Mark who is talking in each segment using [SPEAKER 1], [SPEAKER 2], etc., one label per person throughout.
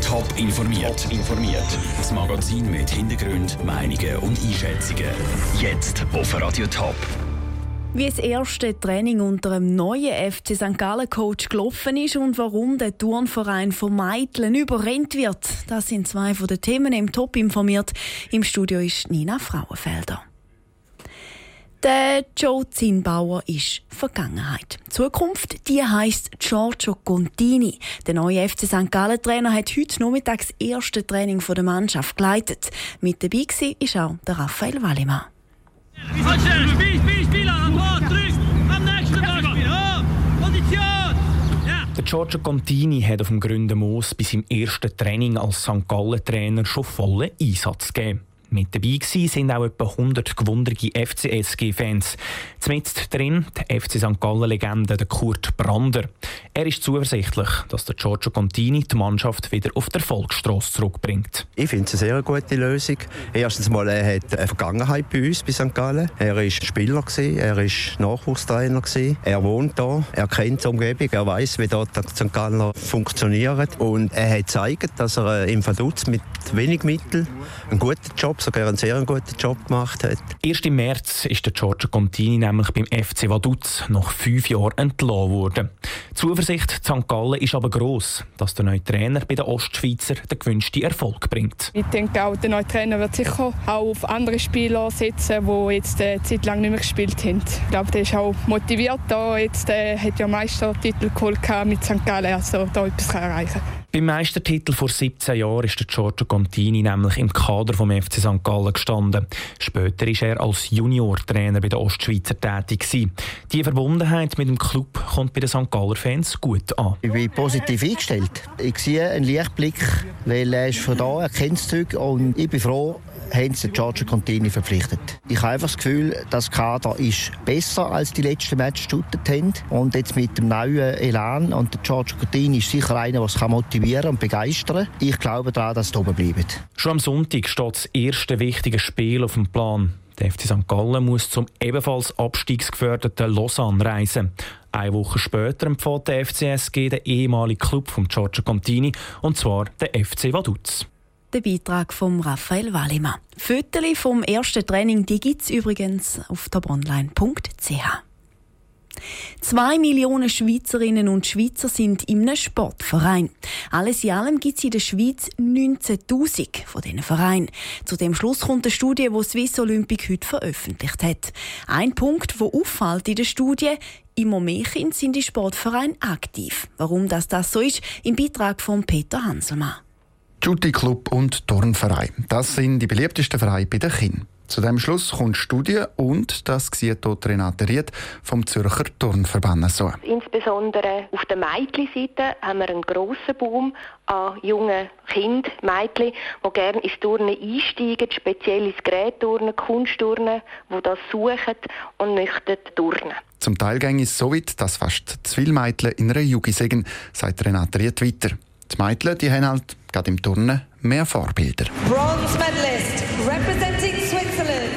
[SPEAKER 1] Top informiert. Top informiert. Das Magazin mit Hintergrund, Meinungen und Einschätzungen. Jetzt auf Radio Top.
[SPEAKER 2] Wie das erste Training unter einem neuen FC St. Gallen Coach gelaufen ist und warum der Turnverein von Meitlen überrennt wird, das sind zwei von den Themen im Top informiert. Im Studio ist Nina Frauenfelder. Der Joe Zinnbauer ist Vergangenheit. Zukunft, die heisst Giorgio Contini. Der neue FC St. Gallen Trainer hat heute Nachmittag das erste Training der Mannschaft geleitet. Mit dabei war auch der Raphael Wallimann.
[SPEAKER 3] Der Giorgio Contini hat auf dem Grünen Moos bei seinem ersten Training als St. Gallen Trainer schon vollen Einsatz gegeben. Mit dabei sind auch etwa 100 gewunderte FCSG-Fans. Zumindest drin die FC St. Gallen-Legende Kurt Brander. Er ist zuversichtlich, dass der Giorgio Contini die Mannschaft wieder auf der Erfolgsstrasse zurückbringt.
[SPEAKER 4] Ich finde es eine sehr gute Lösung. Erstens mal, er hat eine Vergangenheit bei uns, bei St. Gallen. Er war Spieler, er war Nachwuchstrainer, er wohnt hier, er kennt die Umgebung, er weiß, wie dort St. Gallen funktioniert. Und er hat gezeigt, dass er im Verdutz mit wenig Mitteln einen guten Job, sogar einen sehr guten Job gemacht hat.
[SPEAKER 3] Erst im März ist der Giorgio Contini nämlich beim FC Vaduz nach fünf Jahren entlassen worden. Die Zuversicht St. Gallen ist aber gross, dass der neue Trainer bei den Ostschweizer den gewünschten Erfolg bringt.
[SPEAKER 5] Ich denke auch, der neue Trainer wird sicher auch auf andere Spieler setzen, die jetzt eine Zeit lang nicht mehr gespielt haben. Ich glaube, der ist auch motiviert. Da. Jetzt äh, hat ja Meistertitel geholt mit St. Gallen, also da etwas erreichen kann.
[SPEAKER 3] Beim Meistertitel vor 17 Jahren ist der Giorgio Contini nämlich im Kader vom FC St. Gallen gestanden. Später war er als Juniortrainer bei den Ostschweizer tätig. Die Verbundenheit mit dem Club kommt bei den St. Galler Fans gut an.
[SPEAKER 6] Ich bin positiv eingestellt. Ich sehe einen Lichtblick, weil er ist von da, er kennt das und ich bin froh, haben sie Giorgio Contini verpflichtet. Ich habe einfach das Gefühl, das Kader ist besser als die letzten Matches haben. Und jetzt mit dem neuen Elan und der Giorgio Contini ist sicher einer, der motivieren und begeistern kann. Ich glaube daran, dass es oben bleibt.
[SPEAKER 3] Schon am Sonntag steht das erste wichtige Spiel auf dem Plan. Der FC St. Gallen muss zum ebenfalls abstiegsgeförderten Lausanne reisen. Eine Woche später empfiehlt der FCSG den ehemaligen Club von Giorgio Contini, und zwar der FC Vaduz.
[SPEAKER 2] Der Beitrag von Raphael Wallimann. Fotos vom ersten Training gibt es übrigens auf tabonline.ch. Zwei Millionen Schweizerinnen und Schweizer sind in einem Sportverein. Alles in allem gibt es in der Schweiz 19.000 von diesen Vereinen. Zu dem Schluss kommt eine Studie, die Swiss Olympic heute veröffentlicht hat. Ein Punkt, der auffällt in der Studie, mehr Kinder sind in Sportvereinen aktiv. Warum das, das so ist, im Beitrag von Peter Hanselmann.
[SPEAKER 7] Jutti Club und Turnverein. Das sind die beliebtesten Vereine bei den Kindern. Zu dem Schluss kommt Studie und das sieht dort Renate Ried vom Zürcher Turnverband so.
[SPEAKER 8] Insbesondere auf der Mädchenseite haben wir einen grossen Boom an jungen Kindern, Mädchen, die gerne ins Turnen einsteigen, speziell ins Gerätturnen, Kunstturnen, die das suchen und möchten turnen.
[SPEAKER 7] Zum Teil ging es so weit, dass fast zu viele Mädchen in einer Jugend sagen, sagt Renate Ried weiter. Die Mädchen die haben halt gerade im Turnen mehr Vorbilder.
[SPEAKER 9] Bronze Medalist representing Switzerland.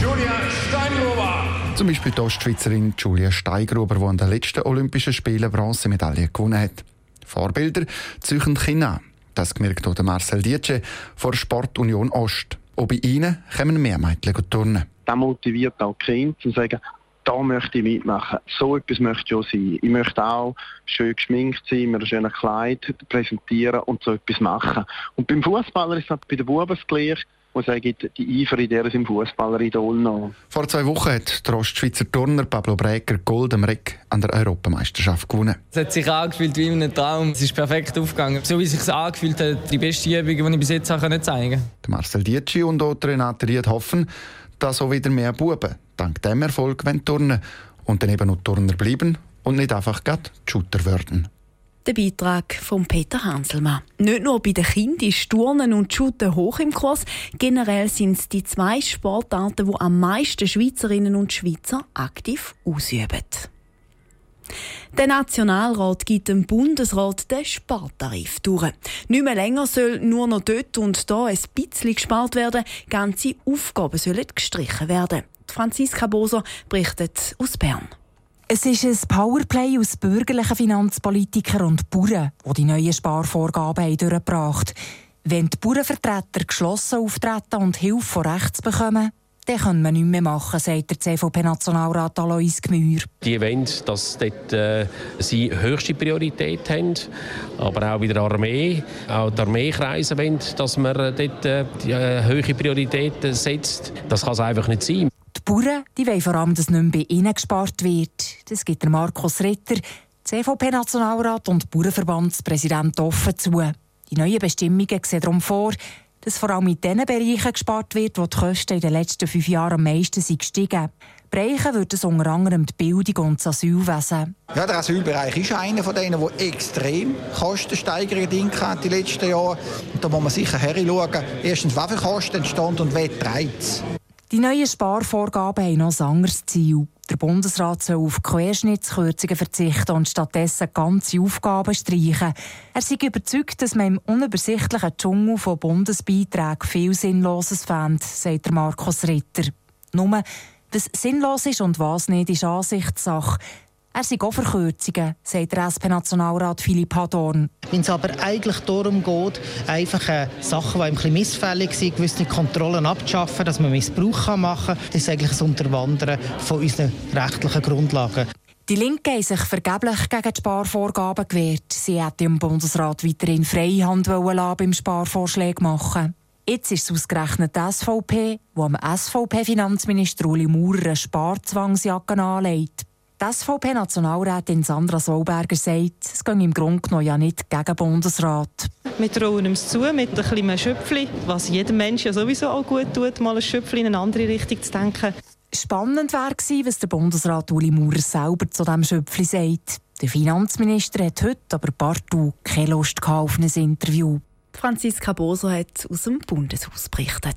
[SPEAKER 10] Julia Steingruber.
[SPEAKER 7] Zum Beispiel die Ostschweizerin Julia Steingruber, die an den letzten Olympischen Spielen Bronzemedaille gewonnen hat. Vorbilder züchen Kinder an. Das gemerkt auch Marcel Dietsche von der Sportunion Ost. Auch bei ihnen kommen mehr Mädchen turnen.
[SPEAKER 11] Das motiviert auch die Kinder zu sagen, da möchte ich mitmachen. So etwas möchte ich auch sein. Ich möchte auch schön geschminkt sein, mir ein schönes Kleid präsentieren und so etwas machen. Und beim Fußballer ist es bei den Buben gleich wo sagen, die Eifer in der im Fußballeridol noch.
[SPEAKER 7] Vor zwei Wochen hat der Ostschweizer Turner Pablo Breger Gold am Reck an der Europameisterschaft gewonnen.
[SPEAKER 12] Es hat sich angefühlt wie in einem Traum. Es ist perfekt aufgegangen. So wie es sich angefühlt hat, die beste Übung, die ich bis jetzt zeigen konnte.
[SPEAKER 7] Marcel Dietschi und auch Renate Ried hoffen, dass auch wieder mehr Buben dank dem Erfolg turnen und dann eben noch Turner bleiben und nicht einfach gerade Shooter werden.
[SPEAKER 2] Der Beitrag von Peter Hanselmann. Nicht nur bei den Kindern ist Turnen und Shooten hoch im Kurs. Generell sind es die zwei Sportarten, die am meisten Schweizerinnen und Schweizer aktiv ausüben. Der Nationalrat gibt dem Bundesrat den Spartarif durch. Nicht mehr länger soll nur noch dort und da ein bisschen gespart werden, ganze Aufgaben sollen gestrichen werden. Franziska Boser berichtet aus Bern.
[SPEAKER 13] Es ist ein Powerplay aus bürgerlichen Finanzpolitikern und Bauern, die die neuen Sparvorgaben durchgebracht haben. Wenn die Bauernvertreter geschlossen auftreten und Hilfe von rechts bekommen, dann können wir nichts mehr machen, sagt der CVP-Nationalrat Alois Gmür.
[SPEAKER 14] Die wollen, dass dort, äh, sie höchste Priorität haben, aber auch bei der Armee. Auch die Armeekreise wollen, dass man dort äh, die, äh, hohe Prioritäten setzt. Das kann es einfach nicht sein.
[SPEAKER 13] Die Bauern die wollen vor allem, dass nicht mehr bei ihnen gespart wird. Das gibt der Markus Ritter, CVP-Nationalrat und Bauernverbandspräsident offen zu. Die neuen Bestimmungen sehen darum vor, dass vor allem in den Bereichen gespart wird, wo die Kosten in den letzten fünf Jahren am meisten sind gestiegen. Bereichen wird es unter anderem die Bildung und das Asylwesen.
[SPEAKER 15] Ja, der Asylbereich ist einer von denen, der extrem Kostensteigerungen hat die letzten Jahre. Und da muss man sicher hinschauen. Erstens, welche Kosten entstehen und wer es.
[SPEAKER 13] Die neuen Sparvorgaben haben noch ein anderes Ziel. Der Bundesrat soll auf Querschnittskürzungen verzichten und stattdessen ganze Aufgaben streichen. Er ist überzeugt, dass man im unübersichtlichen Dschungel von Bundesbeiträgen viel Sinnloses fände, sagt Markus Ritter. Nur, was sinnlos ist und was nicht, ist Ansichtssache. Er sei auch Verkürzungen, sagt der SP-Nationalrat Philipp Hadorn.
[SPEAKER 16] Wenn es aber eigentlich darum geht, einfach äh, Sachen, die ein bisschen missfällig sind, gewisse Kontrollen abzuschaffen, dass man Missbrauch machen kann, das ist eigentlich das Unterwandern von unseren rechtlichen Grundlagen.
[SPEAKER 13] Die Linke haben sich vergeblich gegen die Sparvorgaben gewehrt. Sie hätte im Bundesrat weiterhin freie Hand beim Sparvorschläge machen Jetzt ist es ausgerechnet die SVP, die am SVP-Finanzminister Uli Maurer eine Sparzwangsjacke anlegt. Die SVP-Nationalrätin Sandra Solberger sagt, es gehe im Grunde genommen ja nicht gegen den Bundesrat.
[SPEAKER 17] Wir trauen uns zu, mit ein bisschen Schöpfchen, was jedem Menschen ja sowieso auch gut tut, mal ein Schöpfchen in eine andere Richtung zu denken.
[SPEAKER 13] Spannend wäre gewesen, was der Bundesrat Uli Maurer selber zu diesem Schöpfchen sagt. Der Finanzminister hat heute aber partout keine Lust auf ein Interview.
[SPEAKER 2] Franziska Boser hat aus dem Bundeshaus berichtet.